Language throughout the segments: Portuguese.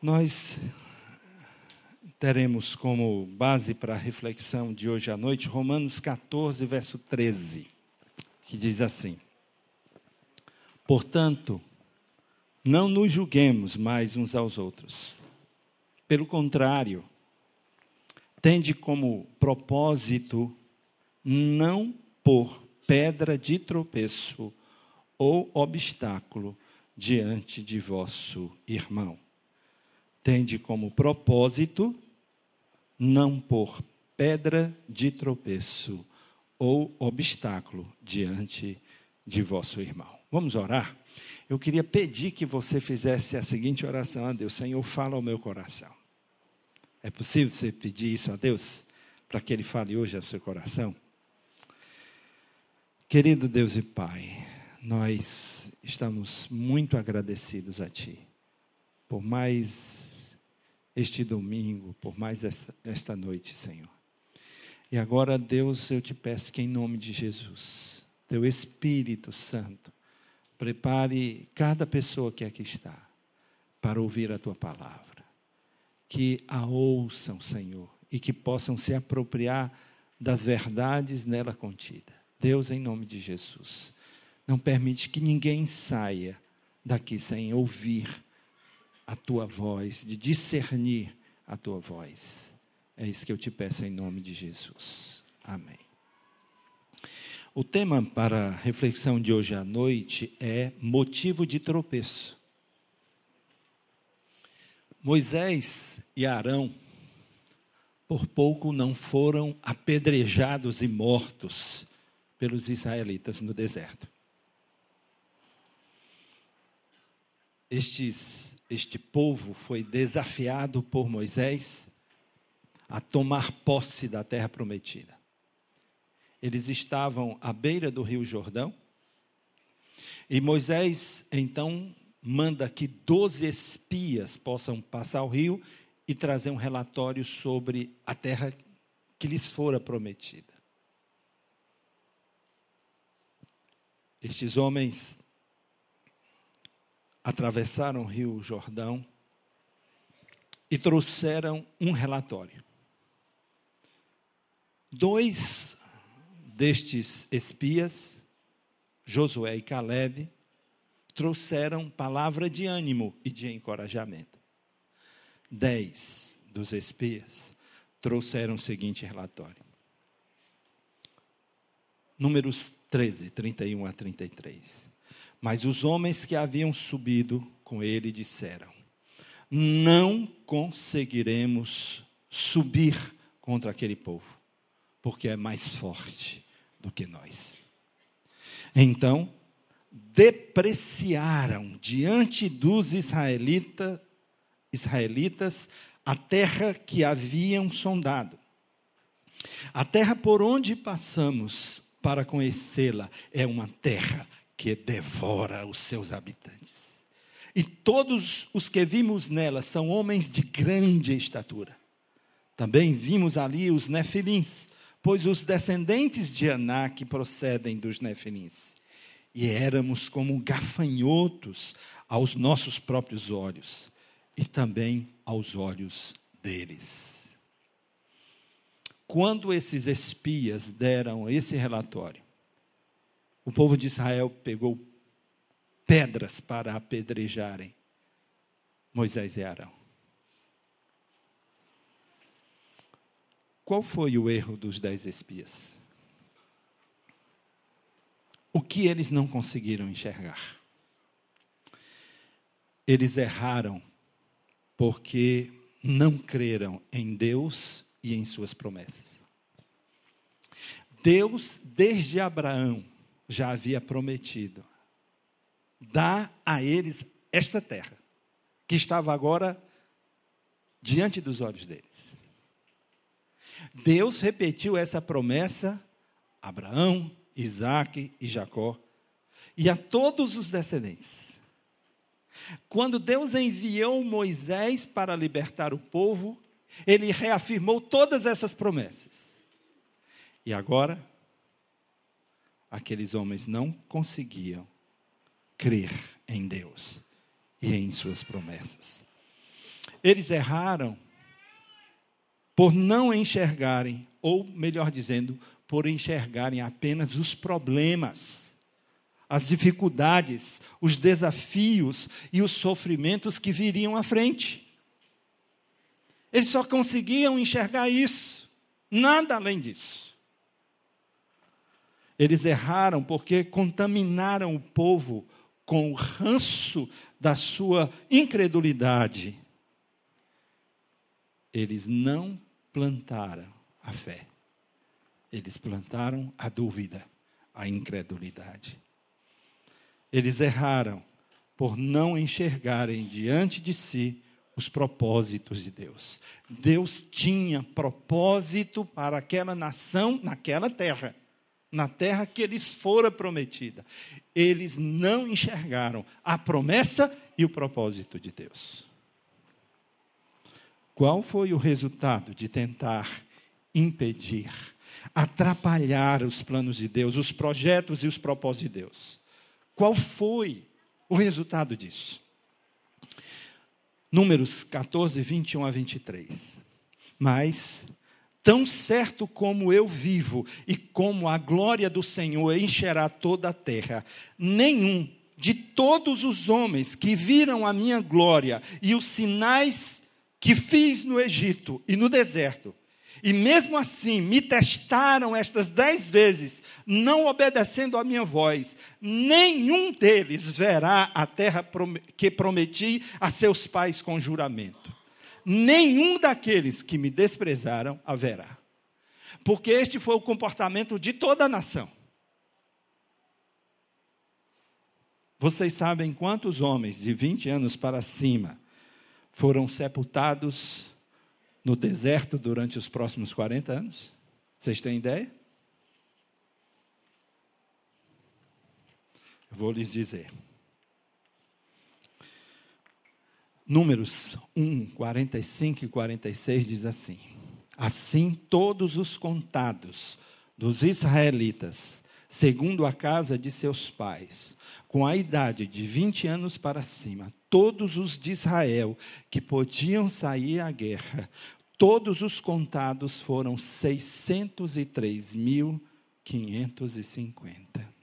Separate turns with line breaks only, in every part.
Nós teremos como base para a reflexão de hoje à noite Romanos 14, verso 13, que diz assim: Portanto, não nos julguemos mais uns aos outros. Pelo contrário, tende como propósito não pôr pedra de tropeço ou obstáculo diante de vosso irmão. Tende como propósito não pôr pedra de tropeço ou obstáculo diante de vosso irmão. Vamos orar? Eu queria pedir que você fizesse a seguinte oração a Deus: Senhor, fala ao meu coração. É possível você pedir isso a Deus? Para que Ele fale hoje ao seu coração? Querido Deus e Pai, nós estamos muito agradecidos a Ti por mais este domingo, por mais esta, esta noite, Senhor. E agora, Deus, eu te peço que em nome de Jesus, Teu Espírito Santo, prepare cada pessoa que aqui está para ouvir a Tua palavra. Que a ouçam, Senhor, e que possam se apropriar das verdades nela contidas. Deus, em nome de Jesus, não permite que ninguém saia daqui sem ouvir a tua voz, de discernir a tua voz. É isso que eu te peço em nome de Jesus. Amém. O tema para a reflexão de hoje à noite é motivo de tropeço. Moisés e Arão, por pouco não foram apedrejados e mortos pelos israelitas no deserto. Estes, este povo foi desafiado por Moisés a tomar posse da terra prometida. Eles estavam à beira do rio Jordão, e Moisés então manda que doze espias possam passar o rio e trazer um relatório sobre a terra que lhes fora prometida. Estes homens atravessaram o rio Jordão e trouxeram um relatório. Dois destes espias, Josué e Caleb, trouxeram palavra de ânimo e de encorajamento. Dez dos espias trouxeram o seguinte relatório. Números 13, 31 a 33. Mas os homens que haviam subido com ele disseram: Não conseguiremos subir contra aquele povo, porque é mais forte do que nós. Então, depreciaram diante dos israelita, israelitas a terra que haviam sondado. A terra por onde passamos para conhecê-la é uma terra que devora os seus habitantes. E todos os que vimos nela são homens de grande estatura. Também vimos ali os nefilins, pois os descendentes de Anak procedem dos nefilins. E éramos como gafanhotos aos nossos próprios olhos e também aos olhos deles. Quando esses espias deram esse relatório, o povo de Israel pegou pedras para apedrejarem Moisés e Arão. Qual foi o erro dos dez espias? O que eles não conseguiram enxergar? Eles erraram porque não creram em Deus e em suas promessas. Deus, desde Abraão, já havia prometido dar a eles esta terra, que estava agora diante dos olhos deles. Deus repetiu essa promessa a Abraão, Isaac e Jacó, e a todos os descendentes. Quando Deus enviou Moisés para libertar o povo, ele reafirmou todas essas promessas. E agora, aqueles homens não conseguiam crer em Deus e em suas promessas. Eles erraram por não enxergarem, ou melhor dizendo, por enxergarem apenas os problemas, as dificuldades, os desafios e os sofrimentos que viriam à frente. Eles só conseguiam enxergar isso, nada além disso. Eles erraram porque contaminaram o povo com o ranço da sua incredulidade. Eles não plantaram a fé. Eles plantaram a dúvida, a incredulidade. Eles erraram por não enxergarem diante de si os propósitos de Deus. Deus tinha propósito para aquela nação naquela terra, na terra que lhes fora prometida. Eles não enxergaram a promessa e o propósito de Deus. Qual foi o resultado de tentar impedir atrapalhar os planos de Deus, os projetos e os propósitos de Deus. Qual foi o resultado disso? Números 14, 21 a 23. Mas, tão certo como eu vivo e como a glória do Senhor encherá toda a terra, nenhum de todos os homens que viram a minha glória e os sinais que fiz no Egito e no deserto, e mesmo assim me testaram estas dez vezes, não obedecendo à minha voz. Nenhum deles verá a terra que prometi a seus pais com juramento. Nenhum daqueles que me desprezaram haverá. Porque este foi o comportamento de toda a nação. Vocês sabem quantos homens de 20 anos para cima foram sepultados no deserto durante os próximos 40 anos? Vocês têm ideia? vou lhes dizer. Números 1, 45 e 46 diz assim: Assim todos os contados dos israelitas, segundo a casa de seus pais, com a idade de 20 anos para cima, todos os de Israel que podiam sair à guerra, todos os contados foram 603.550.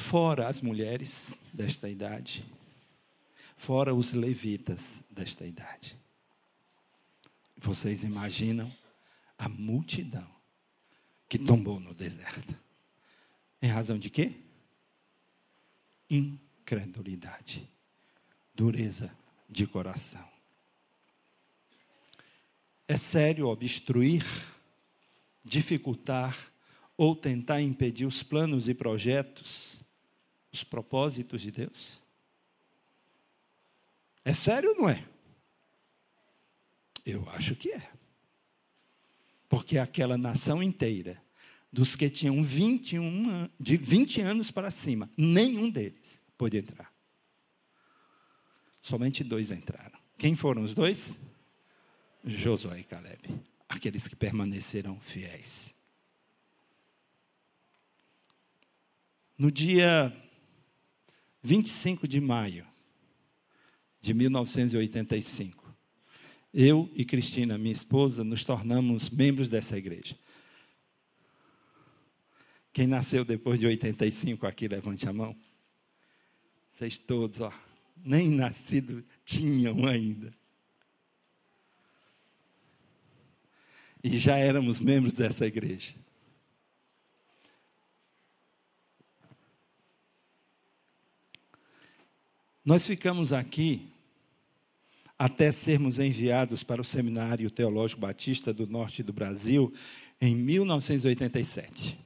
Fora as mulheres desta idade, fora os levitas desta idade. Vocês imaginam a multidão que tombou no deserto. Em razão de quê? Incredulidade, dureza de coração. É sério obstruir, dificultar ou tentar impedir os planos e projetos, os propósitos de Deus? É sério ou não é? Eu acho que é. Porque aquela nação inteira, dos que tinham 21, de 20 anos para cima, nenhum deles pôde entrar. Somente dois entraram. Quem foram os dois? Josué e Caleb, aqueles que permaneceram fiéis. No dia 25 de maio de 1985, eu e Cristina, minha esposa, nos tornamos membros dessa igreja. Quem nasceu depois de 85 aqui, levante a mão. Vocês todos, ó, nem nascido tinham ainda. e já éramos membros dessa igreja. Nós ficamos aqui até sermos enviados para o Seminário Teológico Batista do Norte do Brasil em 1987.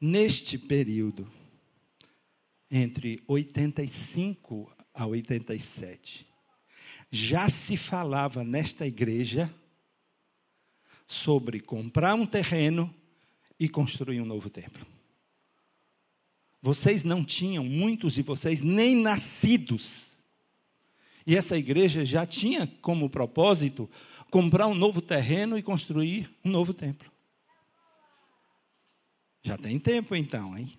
Neste período, entre 85 a 87, já se falava nesta igreja sobre comprar um terreno e construir um novo templo. Vocês não tinham, muitos de vocês, nem nascidos. E essa igreja já tinha como propósito comprar um novo terreno e construir um novo templo. Já tem tempo então, hein?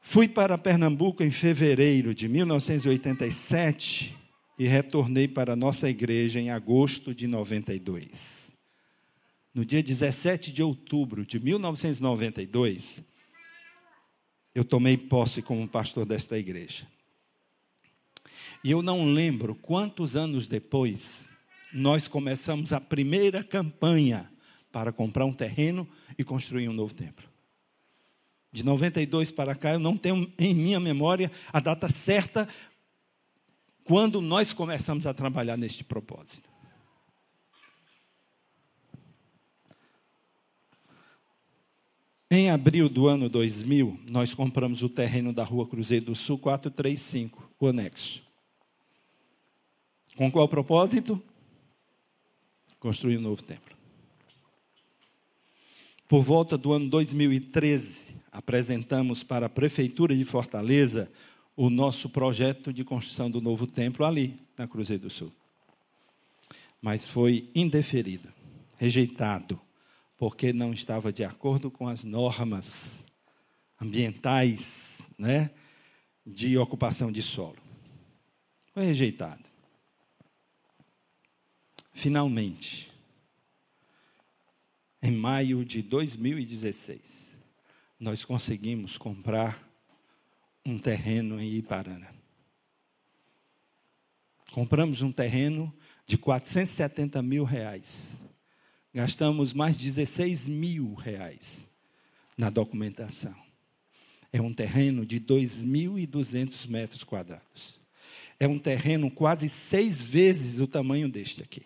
Fui para Pernambuco em fevereiro de 1987 e retornei para nossa igreja em agosto de 92. No dia 17 de outubro de 1992, eu tomei posse como pastor desta igreja. E eu não lembro quantos anos depois nós começamos a primeira campanha para comprar um terreno e construir um novo templo. De 92 para cá, eu não tenho em minha memória a data certa quando nós começamos a trabalhar neste propósito. Em abril do ano 2000, nós compramos o terreno da Rua Cruzeiro do Sul 435, o anexo. Com qual propósito? Construir um novo templo. Por volta do ano 2013, apresentamos para a Prefeitura de Fortaleza o nosso projeto de construção do novo templo ali, na Cruzeiro do Sul. Mas foi indeferido, rejeitado, porque não estava de acordo com as normas ambientais, né, de ocupação de solo. Foi rejeitado. Finalmente, em maio de 2016, nós conseguimos comprar um terreno em Iparana. Compramos um terreno de 470 mil reais. Gastamos mais 16 mil reais na documentação. É um terreno de 2.200 metros quadrados. É um terreno quase seis vezes o tamanho deste aqui.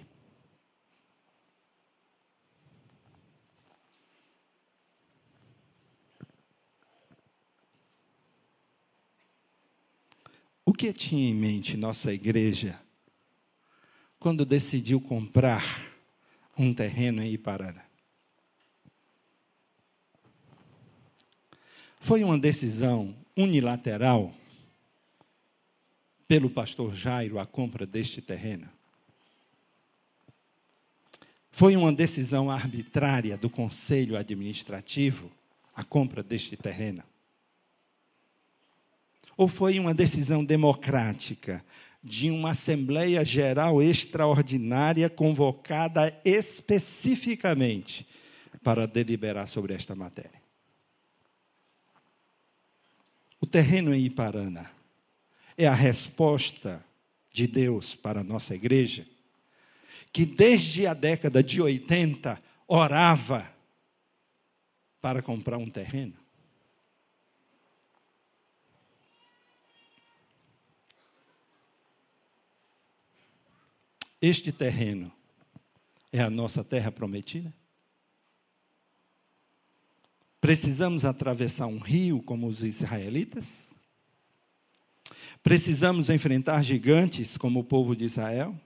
O que tinha em mente nossa igreja quando decidiu comprar um terreno em Iparana? Foi uma decisão unilateral pelo pastor Jairo a compra deste terreno? Foi uma decisão arbitrária do conselho administrativo a compra deste terreno? Ou foi uma decisão democrática de uma Assembleia Geral Extraordinária convocada especificamente para deliberar sobre esta matéria? O terreno em Iparana é a resposta de Deus para a nossa igreja, que desde a década de 80 orava para comprar um terreno. Este terreno é a nossa terra prometida? Precisamos atravessar um rio como os israelitas? Precisamos enfrentar gigantes como o povo de Israel?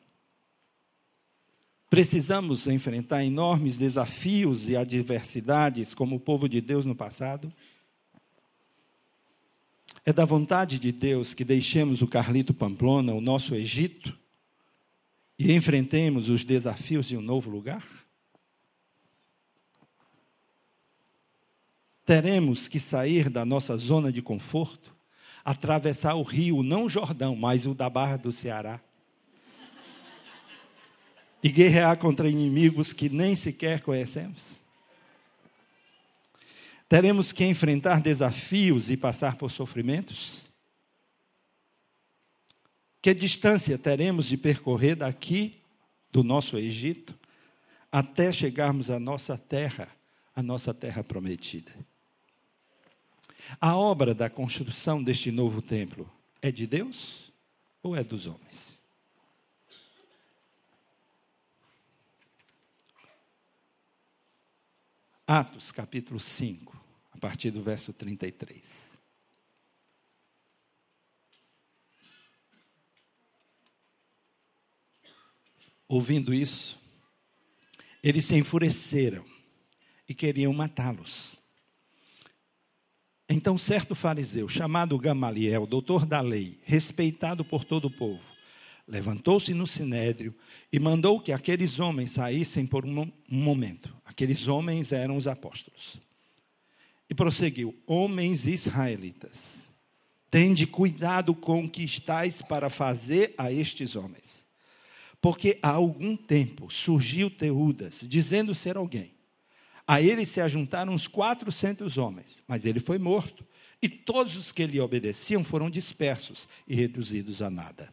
Precisamos enfrentar enormes desafios e adversidades como o povo de Deus no passado? É da vontade de Deus que deixemos o Carlito Pamplona, o nosso Egito, e enfrentemos os desafios de um novo lugar? Teremos que sair da nossa zona de conforto, atravessar o rio, não o Jordão, mas o da Barra do Ceará. E guerrear contra inimigos que nem sequer conhecemos. Teremos que enfrentar desafios e passar por sofrimentos? Que distância teremos de percorrer daqui, do nosso Egito, até chegarmos à nossa terra, a nossa terra prometida? A obra da construção deste novo templo é de Deus ou é dos homens? Atos capítulo 5, a partir do verso 33. Ouvindo isso, eles se enfureceram e queriam matá-los. Então, certo fariseu, chamado Gamaliel, doutor da lei, respeitado por todo o povo, levantou-se no sinédrio e mandou que aqueles homens saíssem por um momento. Aqueles homens eram os apóstolos. E prosseguiu: Homens israelitas, Tende cuidado com o que estáis para fazer a estes homens. Porque há algum tempo surgiu Teudas, dizendo ser alguém. A ele se ajuntaram uns quatrocentos homens, mas ele foi morto. E todos os que lhe obedeciam foram dispersos e reduzidos a nada.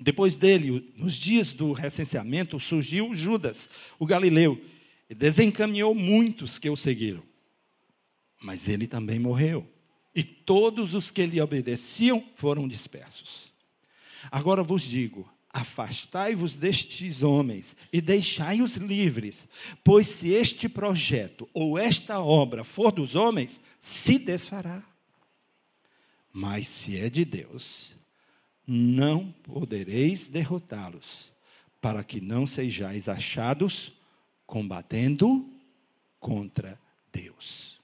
Depois dele, nos dias do recenseamento, surgiu Judas, o galileu, e desencaminhou muitos que o seguiram. Mas ele também morreu e todos os que lhe obedeciam foram dispersos. Agora vos digo: afastai-vos destes homens e deixai-os livres, pois se este projeto ou esta obra for dos homens, se desfará. Mas se é de Deus, não podereis derrotá-los, para que não sejais achados combatendo contra Deus.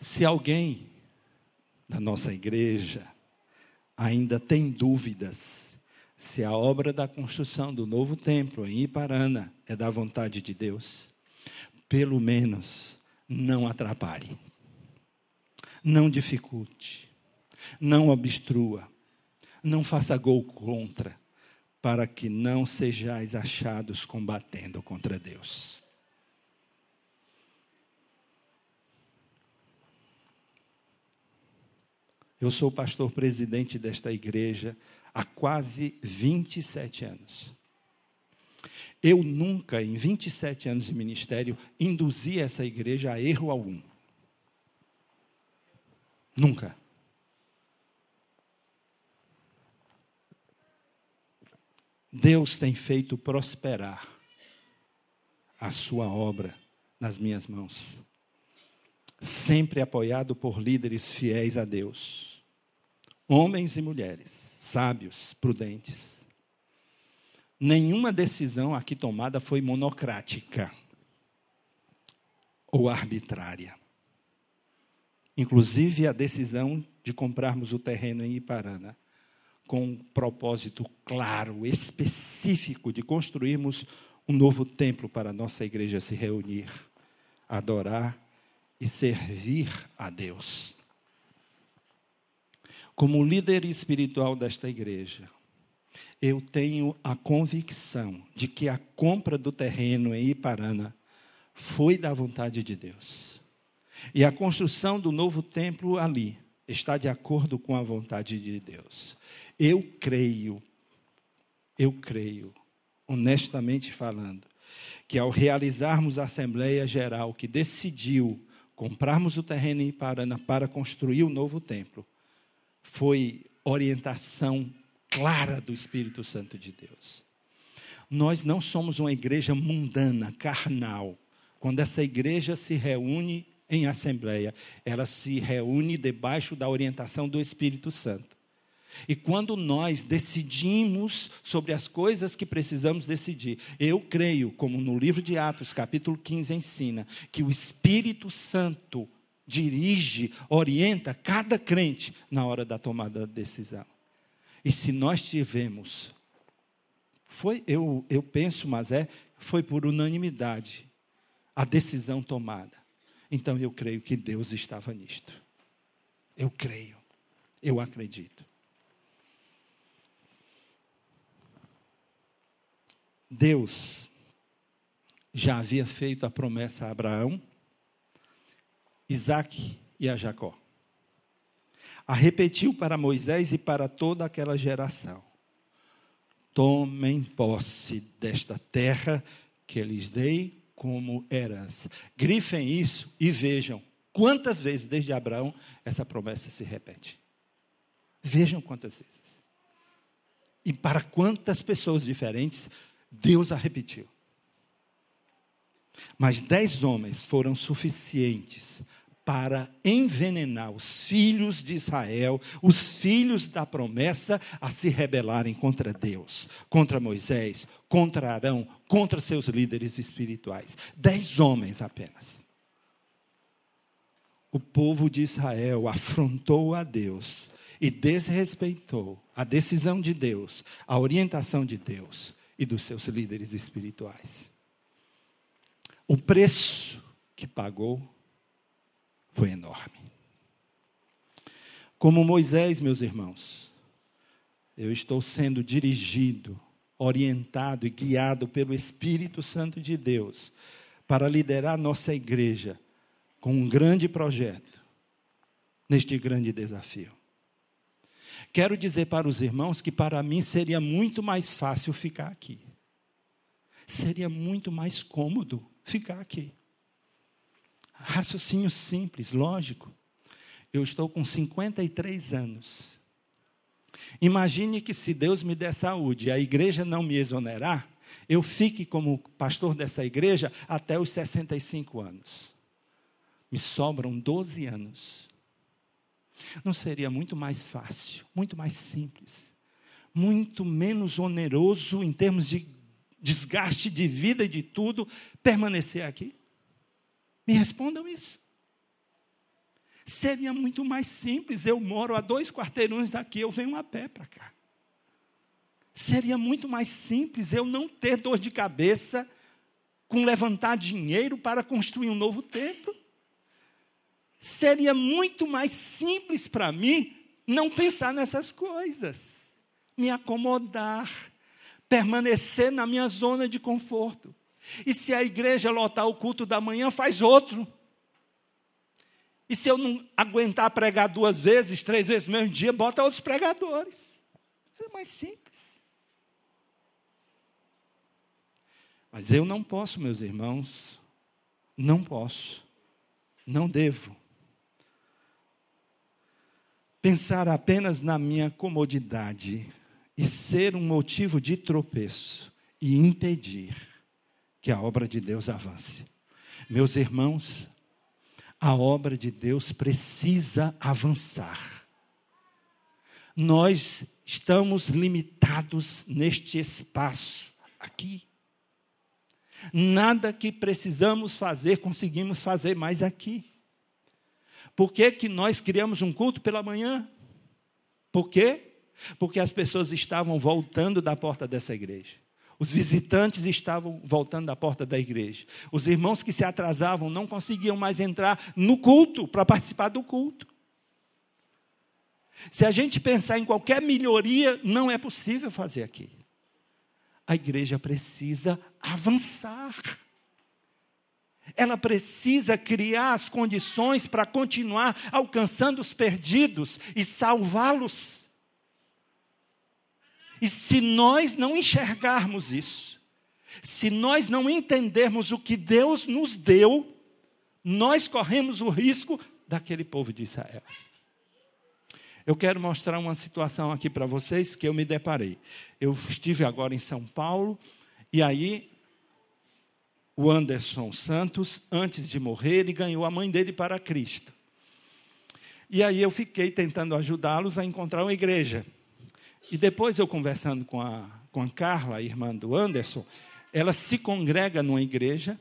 Se alguém da nossa igreja ainda tem dúvidas se a obra da construção do novo templo em Iparana é da vontade de Deus, pelo menos não atrapalhe, não dificulte, não obstrua, não faça gol contra, para que não sejais achados combatendo contra Deus. Eu sou pastor presidente desta igreja há quase 27 anos. Eu nunca, em 27 anos de ministério, induzi essa igreja a erro algum. Nunca. Deus tem feito prosperar a sua obra nas minhas mãos, sempre apoiado por líderes fiéis a Deus homens e mulheres, sábios, prudentes. Nenhuma decisão aqui tomada foi monocrática ou arbitrária. Inclusive a decisão de comprarmos o terreno em Iparana, com um propósito claro, específico de construirmos um novo templo para a nossa igreja se reunir, adorar e servir a Deus como líder espiritual desta igreja, eu tenho a convicção de que a compra do terreno em Iparana foi da vontade de Deus. E a construção do novo templo ali está de acordo com a vontade de Deus. Eu creio, eu creio, honestamente falando, que ao realizarmos a Assembleia Geral que decidiu comprarmos o terreno em Iparana para construir o novo templo, foi orientação clara do Espírito Santo de Deus. Nós não somos uma igreja mundana, carnal. Quando essa igreja se reúne em assembleia, ela se reúne debaixo da orientação do Espírito Santo. E quando nós decidimos sobre as coisas que precisamos decidir, eu creio, como no livro de Atos, capítulo 15, ensina, que o Espírito Santo dirige, orienta cada crente na hora da tomada da decisão. E se nós tivemos, foi, eu, eu penso, mas é, foi por unanimidade a decisão tomada. Então eu creio que Deus estava nisto. Eu creio, eu acredito. Deus já havia feito a promessa a Abraão Isaac e a Jacó. A repetiu para Moisés e para toda aquela geração: Tomem posse desta terra que lhes dei como herança. Grifem isso e vejam quantas vezes desde Abraão essa promessa se repete. Vejam quantas vezes. E para quantas pessoas diferentes Deus a repetiu. Mas dez homens foram suficientes para envenenar os filhos de Israel, os filhos da promessa, a se rebelarem contra Deus, contra Moisés, contra Arão, contra seus líderes espirituais. Dez homens apenas. O povo de Israel afrontou a Deus e desrespeitou a decisão de Deus, a orientação de Deus e dos seus líderes espirituais. O preço que pagou foi enorme. Como Moisés, meus irmãos, eu estou sendo dirigido, orientado e guiado pelo Espírito Santo de Deus para liderar nossa igreja com um grande projeto neste grande desafio. Quero dizer para os irmãos que para mim seria muito mais fácil ficar aqui. Seria muito mais cômodo ficar aqui. Raciocínio simples, lógico. Eu estou com 53 anos. Imagine que se Deus me der saúde e a igreja não me exonerar, eu fique como pastor dessa igreja até os 65 anos. Me sobram 12 anos. Não seria muito mais fácil, muito mais simples, muito menos oneroso em termos de desgaste de vida e de tudo permanecer aqui? Me respondam isso. Seria muito mais simples. Eu moro a dois quarteirões daqui, eu venho a pé para cá. Seria muito mais simples eu não ter dor de cabeça com levantar dinheiro para construir um novo templo. Seria muito mais simples para mim não pensar nessas coisas, me acomodar, permanecer na minha zona de conforto. E se a igreja lotar o culto da manhã, faz outro. E se eu não aguentar pregar duas vezes, três vezes no mesmo dia, bota outros pregadores. É mais simples. Mas eu não posso, meus irmãos, não posso, não devo pensar apenas na minha comodidade e ser um motivo de tropeço e impedir que a obra de Deus avance. Meus irmãos, a obra de Deus precisa avançar. Nós estamos limitados neste espaço aqui. Nada que precisamos fazer conseguimos fazer mais aqui. Por que, que nós criamos um culto pela manhã? Por quê? Porque as pessoas estavam voltando da porta dessa igreja. Os visitantes estavam voltando da porta da igreja. Os irmãos que se atrasavam não conseguiam mais entrar no culto, para participar do culto. Se a gente pensar em qualquer melhoria, não é possível fazer aqui. A igreja precisa avançar. Ela precisa criar as condições para continuar alcançando os perdidos e salvá-los. E se nós não enxergarmos isso, se nós não entendermos o que Deus nos deu, nós corremos o risco daquele povo de Israel. Eu quero mostrar uma situação aqui para vocês que eu me deparei. Eu estive agora em São Paulo e aí o Anderson Santos, antes de morrer, ele ganhou a mãe dele para Cristo. E aí eu fiquei tentando ajudá-los a encontrar uma igreja. E depois eu conversando com a, com a Carla, a irmã do Anderson, ela se congrega numa igreja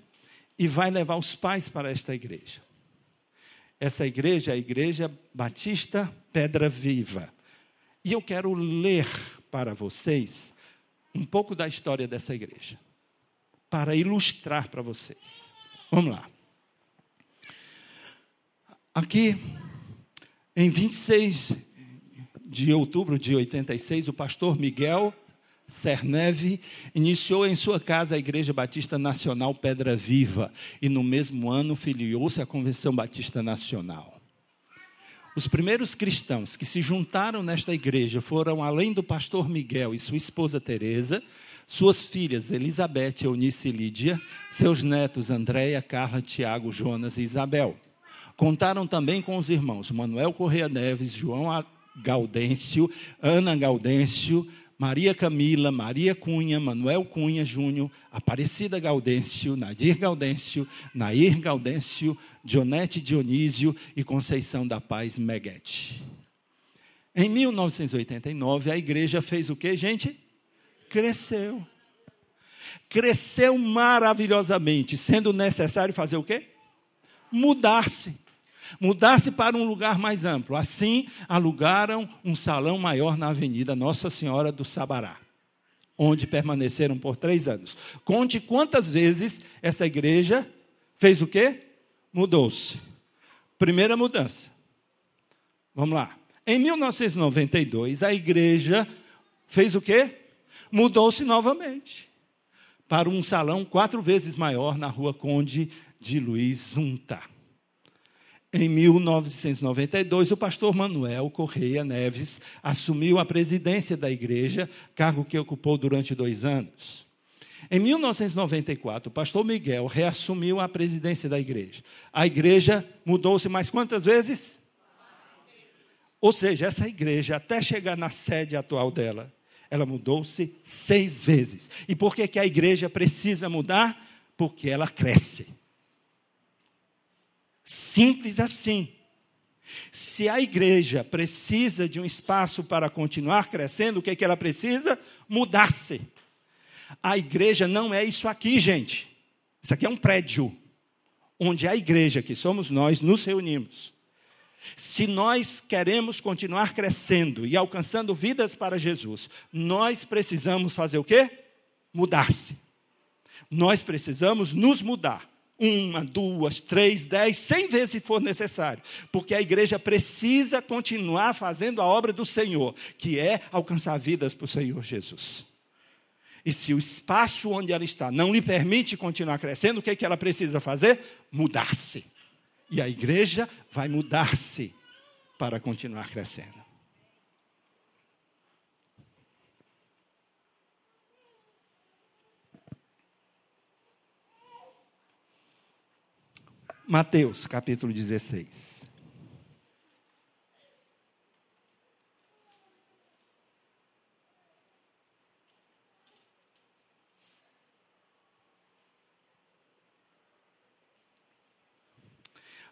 e vai levar os pais para esta igreja. Essa igreja é a Igreja Batista Pedra Viva. E eu quero ler para vocês um pouco da história dessa igreja, para ilustrar para vocês. Vamos lá. Aqui, em 26 de outubro de 86, o pastor Miguel Cerneve iniciou em sua casa a Igreja Batista Nacional Pedra Viva e no mesmo ano filiou-se à Convenção Batista Nacional. Os primeiros cristãos que se juntaram nesta igreja foram, além do pastor Miguel e sua esposa Teresa, suas filhas Elizabeth, Eunice e Lídia, seus netos Andréia, Carla, Tiago, Jonas e Isabel. Contaram também com os irmãos Manuel Correia Neves, João Gaudêncio, Ana Gaudêncio, Maria Camila, Maria Cunha, Manuel Cunha Júnior, Aparecida Gaudêncio, Nadir Gaudêncio, Nair Gaudêncio, Dionete Dionísio e Conceição da Paz Meguete. Em 1989, a igreja fez o que, gente? Cresceu. Cresceu maravilhosamente, sendo necessário fazer o quê? Mudar-se mudar-se para um lugar mais amplo. Assim, alugaram um salão maior na Avenida Nossa Senhora do Sabará, onde permaneceram por três anos. Conte quantas vezes essa igreja fez o quê? Mudou-se. Primeira mudança. Vamos lá. Em 1992, a igreja fez o quê? Mudou-se novamente para um salão quatro vezes maior na rua Conde de Luiz Unta. Em 1992, o pastor Manuel Correia Neves assumiu a presidência da igreja, cargo que ocupou durante dois anos. Em 1994, o pastor Miguel reassumiu a presidência da igreja. A igreja mudou-se mais quantas vezes? Ou seja, essa igreja, até chegar na sede atual dela, ela mudou-se seis vezes. E por que, que a igreja precisa mudar? Porque ela cresce. Simples assim. Se a igreja precisa de um espaço para continuar crescendo, o que, que ela precisa? Mudar-se. A igreja não é isso aqui, gente. Isso aqui é um prédio, onde a igreja, que somos nós, nos reunimos. Se nós queremos continuar crescendo e alcançando vidas para Jesus, nós precisamos fazer o quê? Mudar-se. Nós precisamos nos mudar. Uma, duas, três, dez, cem vezes se for necessário. Porque a igreja precisa continuar fazendo a obra do Senhor, que é alcançar vidas para o Senhor Jesus. E se o espaço onde ela está não lhe permite continuar crescendo, o que, é que ela precisa fazer? Mudar-se. E a igreja vai mudar-se para continuar crescendo. Mateus capítulo 16.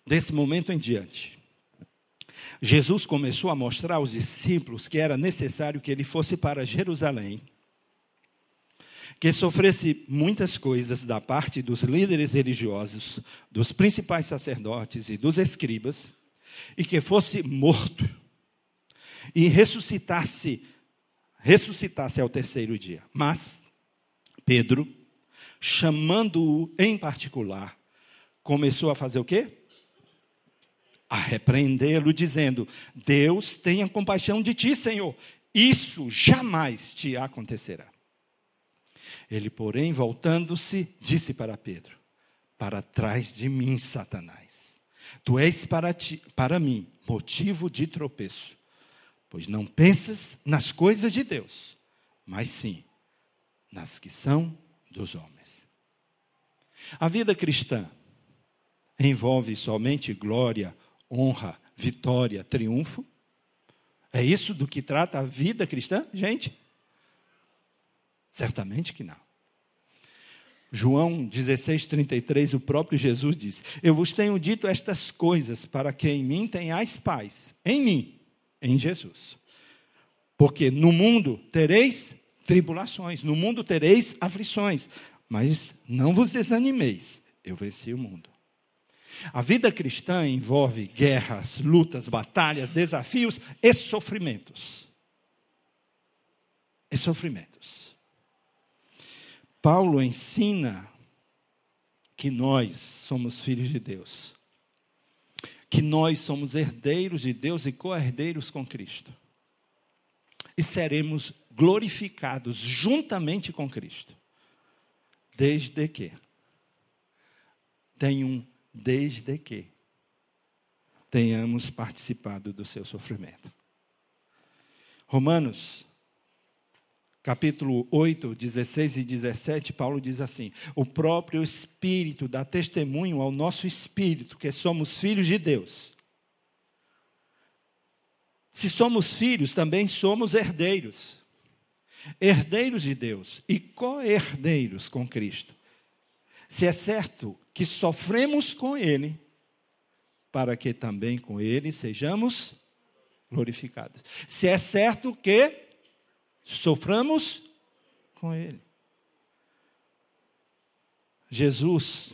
Desse momento em diante, Jesus começou a mostrar aos discípulos que era necessário que ele fosse para Jerusalém, que sofresse muitas coisas da parte dos líderes religiosos, dos principais sacerdotes e dos escribas, e que fosse morto e ressuscitasse, ressuscitasse ao terceiro dia. Mas Pedro, chamando-o em particular, começou a fazer o quê? a repreendê-lo, dizendo: Deus tenha compaixão de ti, Senhor, isso jamais te acontecerá. Ele, porém, voltando-se, disse para Pedro: Para trás de mim, Satanás. Tu és para, ti, para mim motivo de tropeço, pois não pensas nas coisas de Deus, mas sim nas que são dos homens. A vida cristã envolve somente glória, honra, vitória, triunfo? É isso do que trata a vida cristã, gente? Certamente que não. João 16, 33, o próprio Jesus diz: Eu vos tenho dito estas coisas para que em mim tenhais paz. Em mim, em Jesus. Porque no mundo tereis tribulações, no mundo tereis aflições, mas não vos desanimeis, eu venci o mundo. A vida cristã envolve guerras, lutas, batalhas, desafios e sofrimentos. E sofrimentos. Paulo ensina que nós somos filhos de Deus, que nós somos herdeiros de Deus e co-herdeiros com Cristo, e seremos glorificados juntamente com Cristo, desde que tem um desde que tenhamos participado do seu sofrimento. Romanos, capítulo 8, 16 e 17, Paulo diz assim: O próprio Espírito dá testemunho ao nosso espírito que somos filhos de Deus. Se somos filhos, também somos herdeiros. Herdeiros de Deus e co-herdeiros com Cristo. Se é certo que sofremos com Ele, para que também com Ele sejamos glorificados. Se é certo que soframos com Ele. Jesus,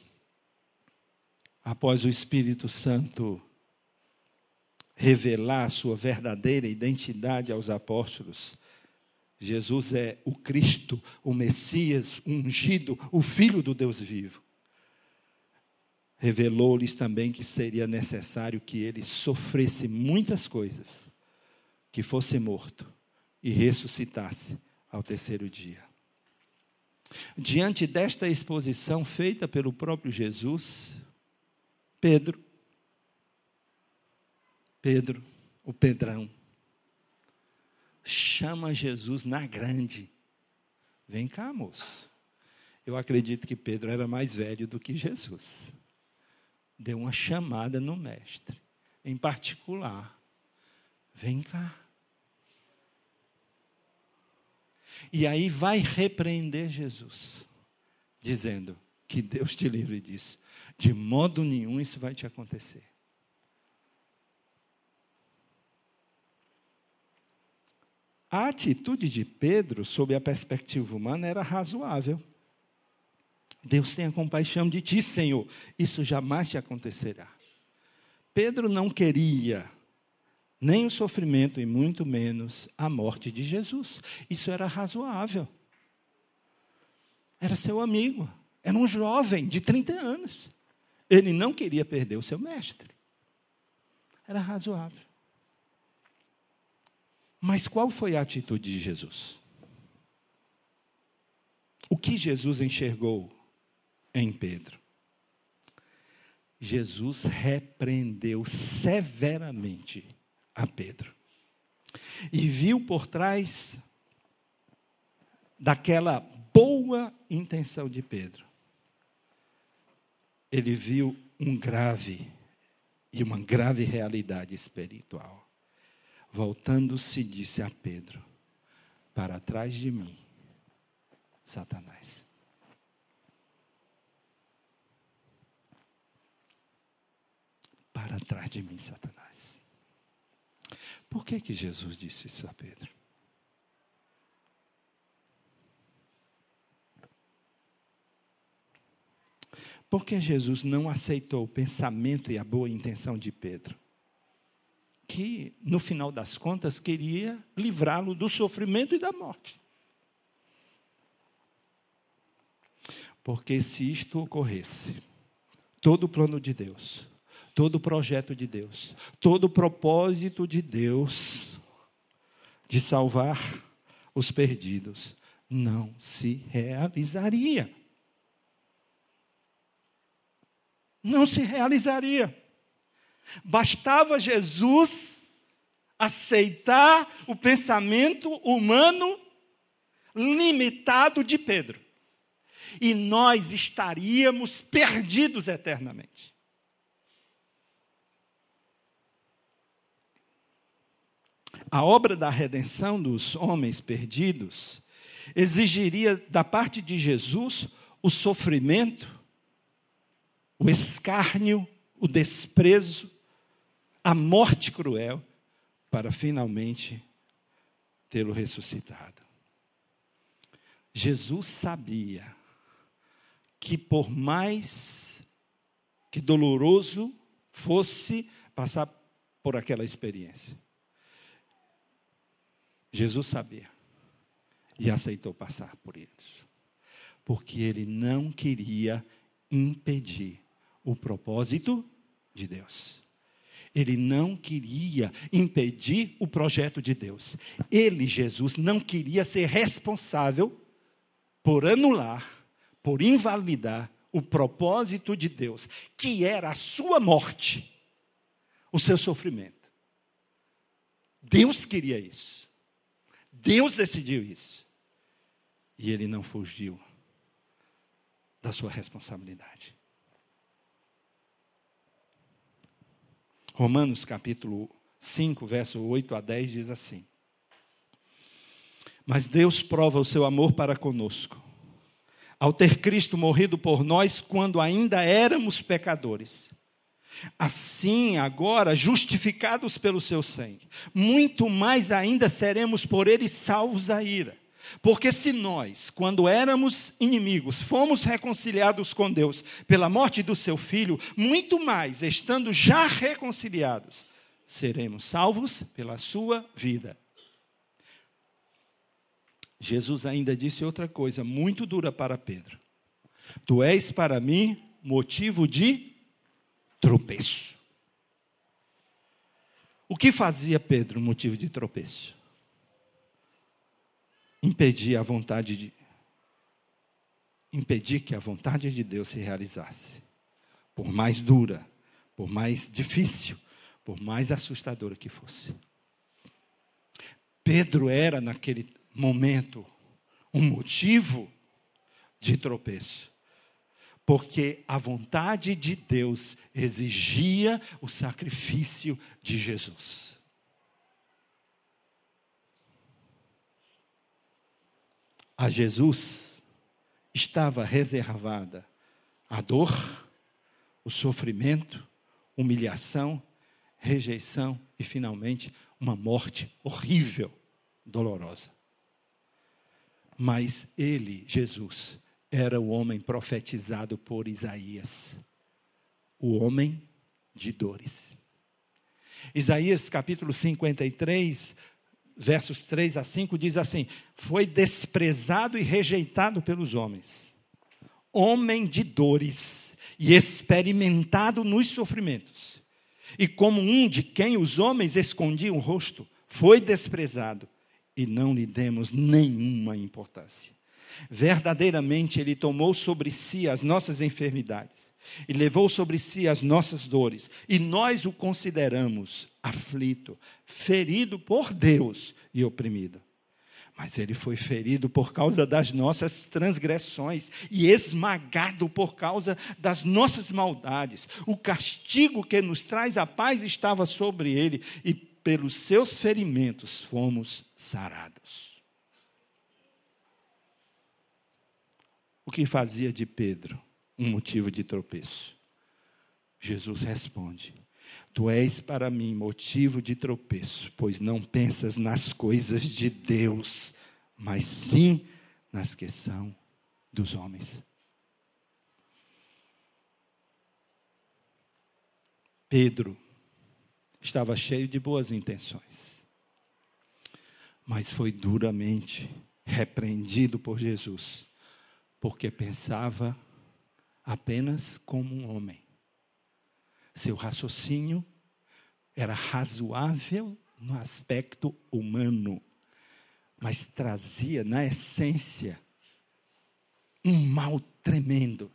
após o Espírito Santo revelar sua verdadeira identidade aos apóstolos, Jesus é o Cristo, o Messias, o ungido, o Filho do Deus vivo revelou-lhes também que seria necessário que ele sofresse muitas coisas, que fosse morto e ressuscitasse ao terceiro dia. Diante desta exposição feita pelo próprio Jesus, Pedro, Pedro, o Pedrão, chama Jesus na grande. Vem cá, moço. Eu acredito que Pedro era mais velho do que Jesus. Deu uma chamada no mestre, em particular. Vem cá. E aí vai repreender Jesus, dizendo: Que Deus te livre disso. De modo nenhum isso vai te acontecer. A atitude de Pedro, sob a perspectiva humana, era razoável. Deus tenha compaixão de ti, Senhor. Isso jamais te acontecerá. Pedro não queria nem o sofrimento e muito menos a morte de Jesus. Isso era razoável. Era seu amigo, era um jovem de 30 anos. Ele não queria perder o seu mestre. Era razoável. Mas qual foi a atitude de Jesus? O que Jesus enxergou em Pedro? Jesus repreendeu severamente a Pedro. E viu por trás daquela boa intenção de Pedro, ele viu um grave e uma grave realidade espiritual. Voltando-se, disse a Pedro: Para trás de mim, Satanás. Para trás de mim, Satanás. Por que, que Jesus disse isso a Pedro? Porque Jesus não aceitou o pensamento e a boa intenção de Pedro, que, no final das contas, queria livrá-lo do sofrimento e da morte. Porque se isto ocorresse, todo o plano de Deus todo o projeto de Deus, todo o propósito de Deus de salvar os perdidos não se realizaria. Não se realizaria. Bastava Jesus aceitar o pensamento humano limitado de Pedro. E nós estaríamos perdidos eternamente. A obra da redenção dos homens perdidos exigiria da parte de Jesus o sofrimento, o escárnio, o desprezo, a morte cruel, para finalmente tê-lo ressuscitado. Jesus sabia que por mais que doloroso fosse passar por aquela experiência, Jesus sabia e aceitou passar por isso, porque ele não queria impedir o propósito de Deus. Ele não queria impedir o projeto de Deus. Ele, Jesus, não queria ser responsável por anular, por invalidar o propósito de Deus, que era a sua morte, o seu sofrimento. Deus queria isso. Deus decidiu isso. E ele não fugiu da sua responsabilidade. Romanos capítulo 5, verso 8 a 10 diz assim: Mas Deus prova o seu amor para conosco, ao ter Cristo morrido por nós quando ainda éramos pecadores. Assim, agora, justificados pelo seu sangue, muito mais ainda seremos por ele salvos da ira. Porque se nós, quando éramos inimigos, fomos reconciliados com Deus pela morte do seu filho, muito mais, estando já reconciliados, seremos salvos pela sua vida. Jesus ainda disse outra coisa muito dura para Pedro: Tu és para mim motivo de tropeço. O que fazia Pedro motivo de tropeço? Impedir a vontade de impedir que a vontade de Deus se realizasse. Por mais dura, por mais difícil, por mais assustadora que fosse. Pedro era, naquele momento, um motivo de tropeço. Porque a vontade de Deus exigia o sacrifício de Jesus. A Jesus estava reservada a dor, o sofrimento, humilhação, rejeição e, finalmente, uma morte horrível, dolorosa. Mas ele, Jesus, era o homem profetizado por Isaías, o homem de dores. Isaías capítulo 53, versos 3 a 5 diz assim: Foi desprezado e rejeitado pelos homens, homem de dores e experimentado nos sofrimentos. E como um de quem os homens escondiam o rosto, foi desprezado e não lhe demos nenhuma importância. Verdadeiramente, Ele tomou sobre si as nossas enfermidades e levou sobre si as nossas dores, e nós o consideramos aflito, ferido por Deus e oprimido. Mas ele foi ferido por causa das nossas transgressões e esmagado por causa das nossas maldades. O castigo que nos traz a paz estava sobre ele, e pelos seus ferimentos fomos sarados. O que fazia de Pedro um motivo de tropeço? Jesus responde: Tu és para mim motivo de tropeço, pois não pensas nas coisas de Deus, mas sim nas que são dos homens. Pedro estava cheio de boas intenções, mas foi duramente repreendido por Jesus, porque pensava apenas como um homem. Seu raciocínio era razoável no aspecto humano, mas trazia na essência um mal tremendo,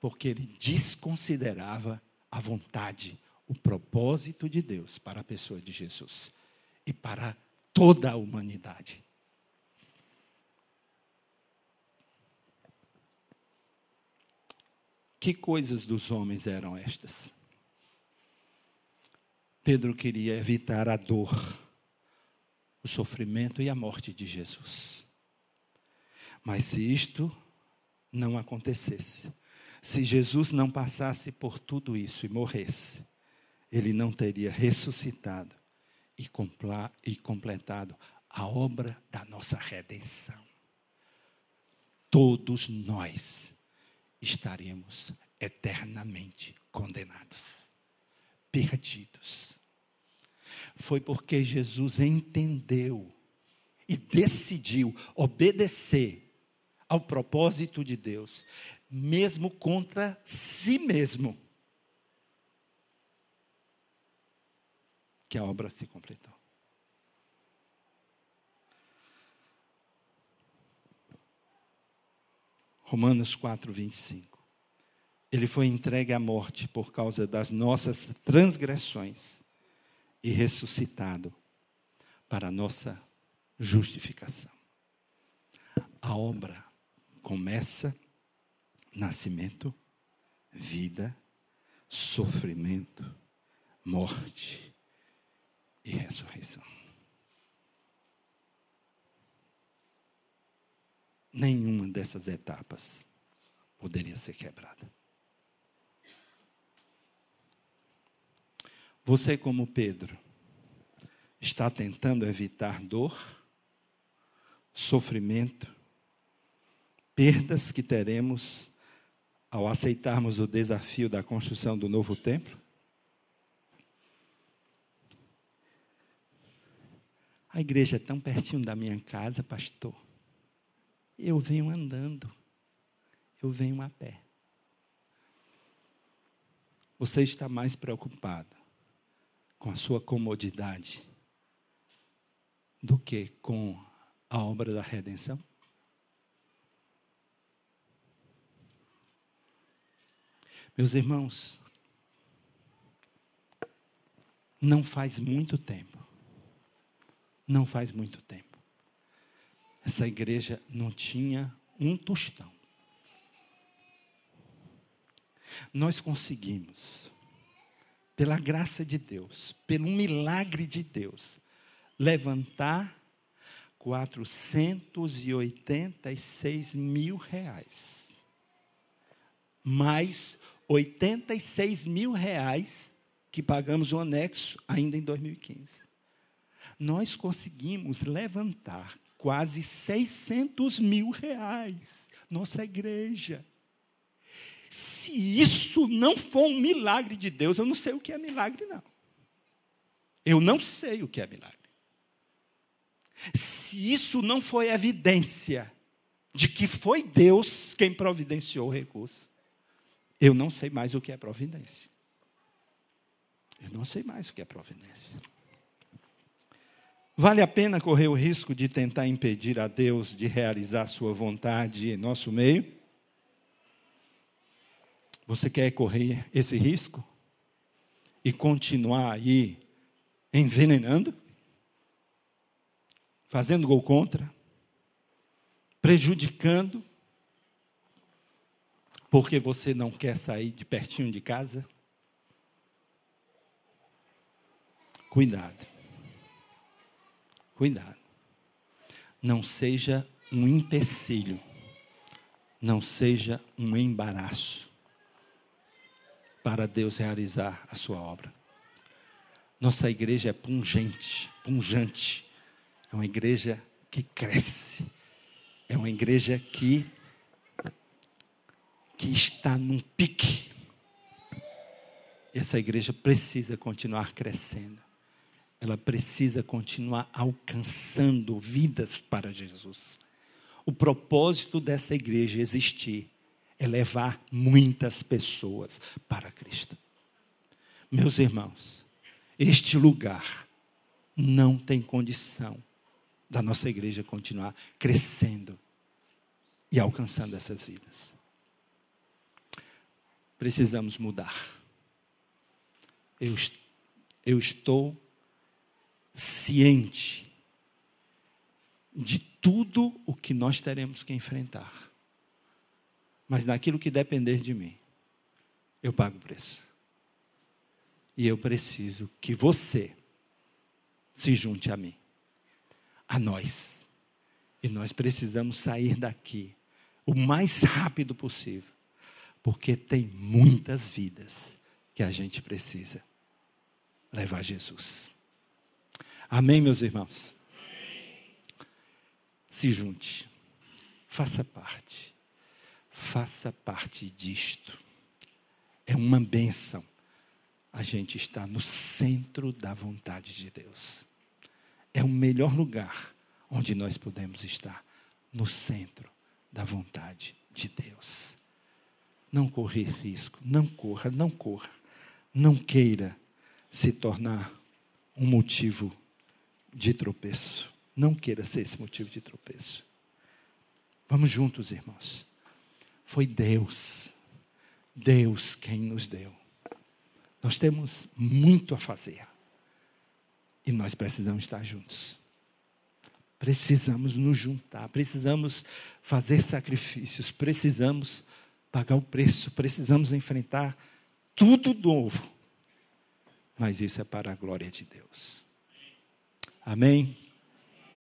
porque ele desconsiderava a vontade, o propósito de Deus para a pessoa de Jesus e para toda a humanidade. Que coisas dos homens eram estas? Pedro queria evitar a dor, o sofrimento e a morte de Jesus. Mas se isto não acontecesse, se Jesus não passasse por tudo isso e morresse, ele não teria ressuscitado e, completado a obra da nossa redenção. Todos nós estaremos eternamente condenados, perdidos. Foi porque Jesus entendeu e decidiu obedecer ao propósito de Deus, mesmo contra si mesmo, que a obra se completou. Romanos 4, 25. Ele foi entregue à morte por causa das nossas transgressões e ressuscitado para a nossa justificação. A obra começa nascimento, vida, sofrimento, morte e ressurreição. Nenhuma dessas etapas poderia ser quebrada. Você, como Pedro, está tentando evitar dor, sofrimento, perdas que teremos ao aceitarmos o desafio da construção do novo templo? A igreja é tão pertinho da minha casa, pastor. Eu venho andando, eu venho a pé. Você está mais preocupado com a sua comodidade do que com a obra da redenção? Meus irmãos, não faz muito tempo, não faz muito tempo, essa igreja não tinha um tostão. Nós conseguimos, pela graça de Deus, pelo milagre de Deus, levantar 486 mil reais. Mais 86 mil reais que pagamos o anexo ainda em 2015. Nós conseguimos levantar quase 600 mil reais, nossa igreja. Se isso não for um milagre de Deus, eu não sei o que é milagre, não. Eu não sei o que é milagre. Se isso não foi evidência de que foi Deus quem providenciou o recurso, eu não sei mais o que é providência. Eu não sei mais o que é providência. Vale a pena correr o risco de tentar impedir a Deus de realizar sua vontade em nosso meio? Você quer correr esse risco? E continuar aí envenenando? Fazendo gol contra? Prejudicando? Porque você não quer sair de pertinho de casa? Cuidado. Cuidado. Não seja um empecilho. Não seja um embaraço para Deus realizar a sua obra. Nossa igreja é pungente, pungente. É uma igreja que cresce. É uma igreja que que está num pique. Essa igreja precisa continuar crescendo. Ela precisa continuar alcançando vidas para Jesus. O propósito dessa igreja existir é levar muitas pessoas para Cristo. Meus irmãos, este lugar não tem condição da nossa igreja continuar crescendo e alcançando essas vidas precisamos mudar. Eu, eu estou ciente de tudo o que nós teremos que enfrentar. Mas naquilo que depender de mim, eu pago o preço. E eu preciso que você se junte a mim, a nós. E nós precisamos sair daqui o mais rápido possível porque tem muitas vidas que a gente precisa levar Jesus. Amém, meus irmãos? Se junte, faça parte, faça parte disto. É uma bênção a gente estar no centro da vontade de Deus. É o melhor lugar onde nós podemos estar, no centro da vontade de Deus. Não correr risco, não corra, não corra. Não queira se tornar um motivo de tropeço. Não queira ser esse motivo de tropeço. Vamos juntos, irmãos. Foi Deus, Deus quem nos deu. Nós temos muito a fazer. E nós precisamos estar juntos. Precisamos nos juntar, precisamos fazer sacrifícios, precisamos pagar o preço, precisamos enfrentar tudo novo. Mas isso é para a glória de Deus. Amém?